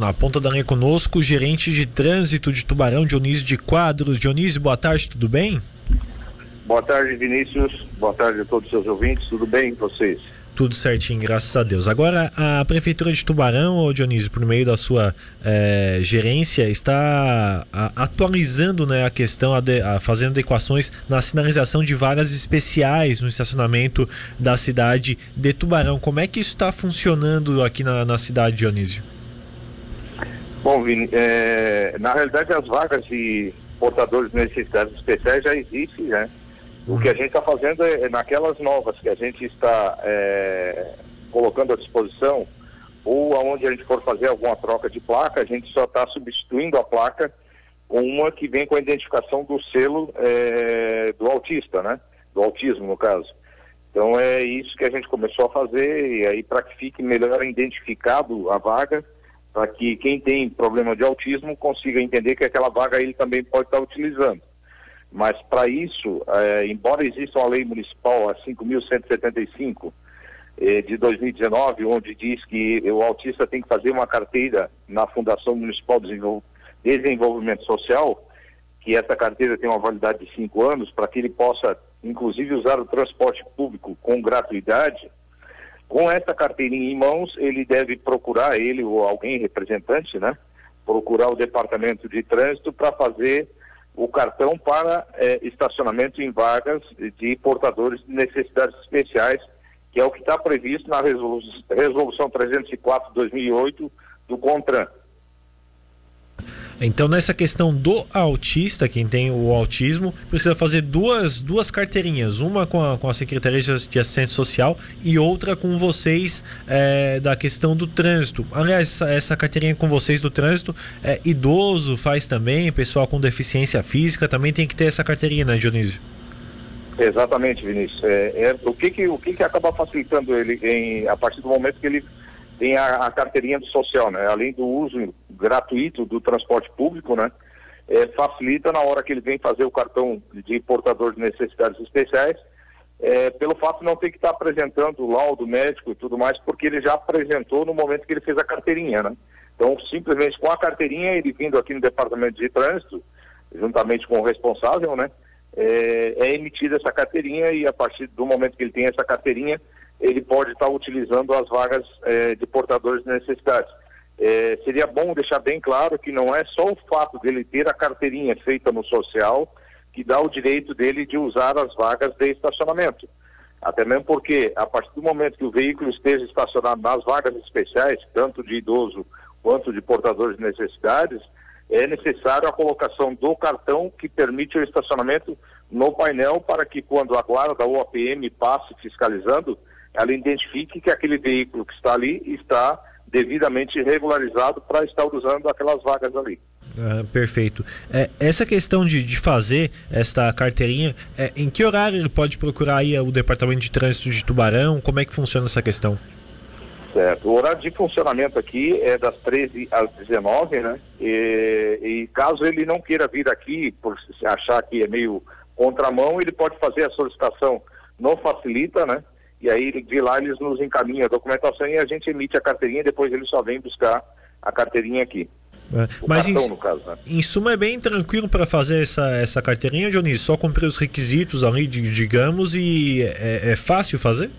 Na ponta da linha conosco, o gerente de trânsito de Tubarão, Dionísio de Quadros. Dionísio, boa tarde, tudo bem? Boa tarde, Vinícius. Boa tarde a todos os seus ouvintes. Tudo bem com vocês? Tudo certinho, graças a Deus. Agora, a Prefeitura de Tubarão, Dionísio, por meio da sua eh, gerência, está a, atualizando né, a questão, a de, a, fazendo adequações na sinalização de vagas especiais no estacionamento da cidade de Tubarão. Como é que isso está funcionando aqui na, na cidade, Dionísio? Bom, Vini, é, na realidade as vagas de portadores de necessidades especiais já existem, né? O que a gente está fazendo é, é, naquelas novas que a gente está é, colocando à disposição, ou aonde a gente for fazer alguma troca de placa, a gente só está substituindo a placa com uma que vem com a identificação do selo é, do autista, né? Do autismo, no caso. Então é isso que a gente começou a fazer, e aí para que fique melhor identificado a vaga, para que quem tem problema de autismo consiga entender que aquela vaga ele também pode estar utilizando. Mas para isso, é, embora exista uma lei municipal, a 5.175 é, de 2019, onde diz que o autista tem que fazer uma carteira na Fundação Municipal de Desenvolvimento Social, que essa carteira tem uma validade de cinco anos, para que ele possa, inclusive, usar o transporte público com gratuidade, com essa carteirinha em mãos, ele deve procurar, ele ou alguém representante, né? Procurar o departamento de trânsito para fazer o cartão para eh, estacionamento em vagas de portadores de necessidades especiais, que é o que está previsto na resolu resolução 304/2008 do CONTRAN. Então, nessa questão do autista, quem tem o autismo, precisa fazer duas, duas carteirinhas, uma com a, com a Secretaria de Assistência Social e outra com vocês é, da questão do trânsito. Aliás, essa, essa carteirinha com vocês do trânsito, é, idoso faz também, pessoal com deficiência física também tem que ter essa carteirinha, né, Dionísio? Exatamente, Vinícius. É, é, o que que, o que que acaba facilitando ele em, a partir do momento que ele tem a, a, carteirinha do social, né? Além do uso gratuito do transporte público, né? É, facilita na hora que ele vem fazer o cartão de portador de necessidades especiais, é, pelo fato de não ter que estar apresentando o laudo médico e tudo mais, porque ele já apresentou no momento que ele fez a carteirinha, né? Então, simplesmente com a carteirinha, ele vindo aqui no departamento de trânsito, juntamente com o responsável, né? É, é emitida essa carteirinha e a partir do momento que ele tem essa carteirinha, ele pode estar utilizando as vagas eh, de portadores de necessidades. Eh, seria bom deixar bem claro que não é só o fato dele ter a carteirinha feita no social que dá o direito dele de usar as vagas de estacionamento. Até mesmo porque, a partir do momento que o veículo esteja estacionado nas vagas especiais, tanto de idoso quanto de portadores de necessidades, é necessário a colocação do cartão que permite o estacionamento no painel para que quando a guarda ou a PM passe fiscalizando, ela identifique que aquele veículo que está ali está devidamente regularizado para estar usando aquelas vagas ali. Ah, perfeito. É, essa questão de, de fazer esta carteirinha, é, em que horário ele pode procurar aí o Departamento de Trânsito de Tubarão? Como é que funciona essa questão? Certo. O horário de funcionamento aqui é das 13 às 19, né? E, e caso ele não queira vir aqui, por achar que é meio contramão, ele pode fazer a solicitação no Facilita, né? E aí de lá eles nos encaminham a documentação e a gente emite a carteirinha, depois eles só vêm buscar a carteirinha aqui. É, mas cartão, em, caso, né? em suma é bem tranquilo para fazer essa, essa carteirinha, Dionísio? Só cumprir os requisitos ali, digamos, e é, é fácil fazer?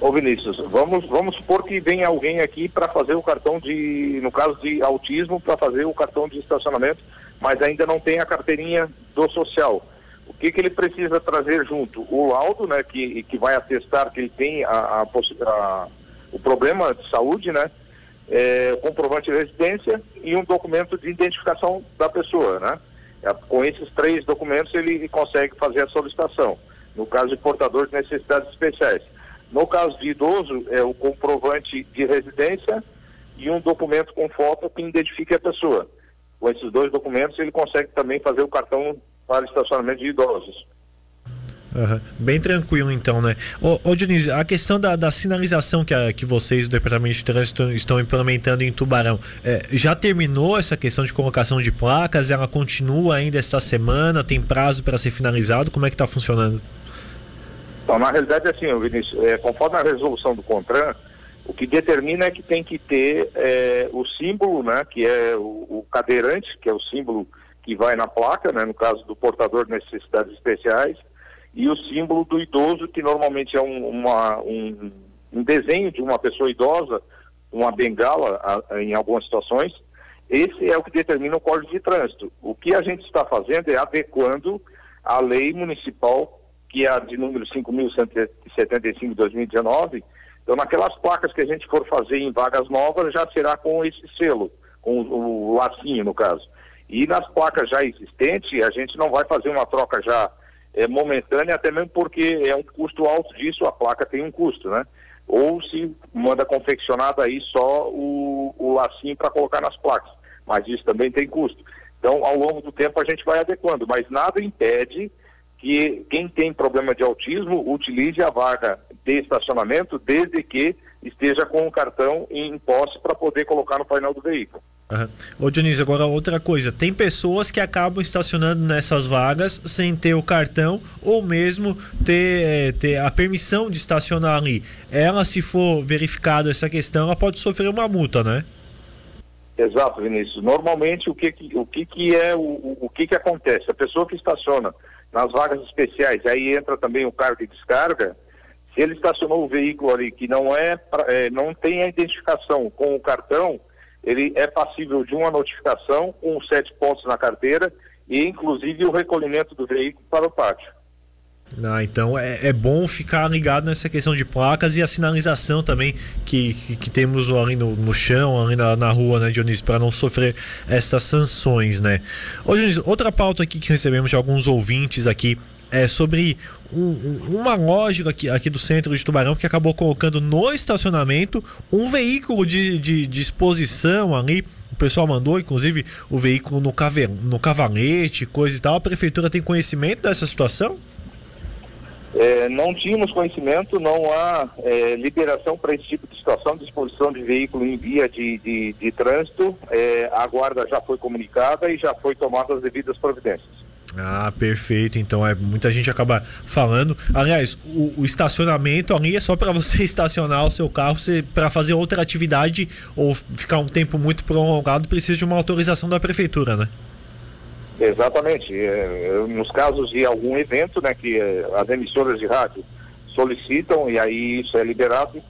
Ô Vinícius, vamos, vamos supor que vem alguém aqui para fazer o cartão de, no caso de autismo, para fazer o cartão de estacionamento, mas ainda não tem a carteirinha do social. O que, que ele precisa trazer junto? O laudo, né, que, que vai atestar que ele tem a, a, a o problema de saúde, né, é, comprovante de residência e um documento de identificação da pessoa, né? É, com esses três documentos ele consegue fazer a solicitação. No caso de portador de necessidades especiais. No caso de idoso, é o comprovante de residência e um documento com foto que identifique a pessoa. Com esses dois documentos ele consegue também fazer o cartão para estacionamento de idosos. Uhum. Bem tranquilo, então, né? Ô, ô Dionísio, a questão da, da sinalização que, a, que vocês do Departamento de Trânsito estão implementando em Tubarão, é, já terminou essa questão de colocação de placas? Ela continua ainda esta semana? Tem prazo para ser finalizado? Como é que está funcionando? Então, na realidade, assim, Vinícius, é, conforme a resolução do CONTRAN, O que determina é que tem que ter é, o símbolo, né, que é o, o, cadeirante, que é o símbolo que vai na placa, né, no caso do portador de necessidades especiais, e o símbolo do idoso, que normalmente é um, uma, um, um desenho de uma pessoa idosa, uma bengala a, em algumas situações. Esse é o que determina o Código de Trânsito. O que a gente está fazendo é adequando a lei municipal, que é a de número 5.175 de 2019. Então, naquelas placas que a gente for fazer em vagas novas, já será com esse selo, com o, o lacinho, no caso. E nas placas já existentes, a gente não vai fazer uma troca já é, momentânea, até mesmo porque é um custo alto disso, a placa tem um custo, né? Ou se manda confeccionado aí só o, o lacinho para colocar nas placas, mas isso também tem custo. Então, ao longo do tempo, a gente vai adequando, mas nada impede que quem tem problema de autismo utilize a vaga de estacionamento, desde que esteja com o cartão em posse para poder colocar no painel do veículo. Uhum. Ô Dionísio, agora outra coisa, tem pessoas que acabam estacionando nessas vagas sem ter o cartão ou mesmo ter, é, ter a permissão de estacionar ali. Ela, se for verificada essa questão, ela pode sofrer uma multa, né? Exato, Vinícius. Normalmente o que, o que, que é o, o que, que acontece? A pessoa que estaciona nas vagas especiais, aí entra também o cargo de descarga, se ele estacionou o veículo ali que não é, pra, é não tem a identificação com o cartão, ele é passível de uma notificação com sete pontos na carteira e inclusive o recolhimento do veículo para o pátio. Ah, então é, é, bom ficar ligado nessa questão de placas e a sinalização também que, que, que temos ali no, no, chão, ali na, na rua, né, Dionísio, para não sofrer essas sanções, né? Ô, Dionísio, outra pauta aqui que recebemos de alguns ouvintes aqui é sobre um, uma lógica aqui, aqui do centro de Tubarão que acabou colocando no estacionamento um veículo de, de, de exposição ali. O pessoal mandou, inclusive, o veículo no, cave, no cavalete, coisa e tal. A prefeitura tem conhecimento dessa situação? É, não tínhamos conhecimento, não há é, liberação para esse tipo de situação de exposição de veículo em via de, de, de trânsito. É, a guarda já foi comunicada e já foi tomada as devidas providências. Ah, perfeito. Então é muita gente acaba falando. Aliás, o, o estacionamento ali é só para você estacionar o seu carro para fazer outra atividade ou ficar um tempo muito prolongado precisa de uma autorização da prefeitura, né? Exatamente. É, nos casos de algum evento, né, que é, as emissoras de rádio solicitam e aí isso é liberado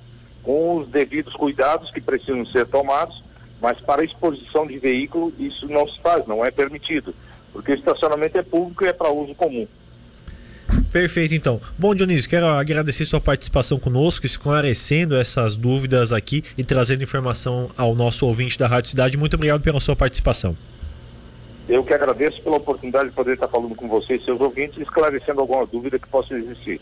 com os devidos cuidados que precisam ser tomados, mas para exposição de veículo isso não se faz, não é permitido porque o estacionamento é público e é para uso comum. Perfeito, então. Bom, Dionísio, quero agradecer sua participação conosco, esclarecendo essas dúvidas aqui e trazendo informação ao nosso ouvinte da Rádio Cidade. Muito obrigado pela sua participação. Eu que agradeço pela oportunidade de poder estar falando com vocês, seus ouvintes, esclarecendo alguma dúvida que possa existir.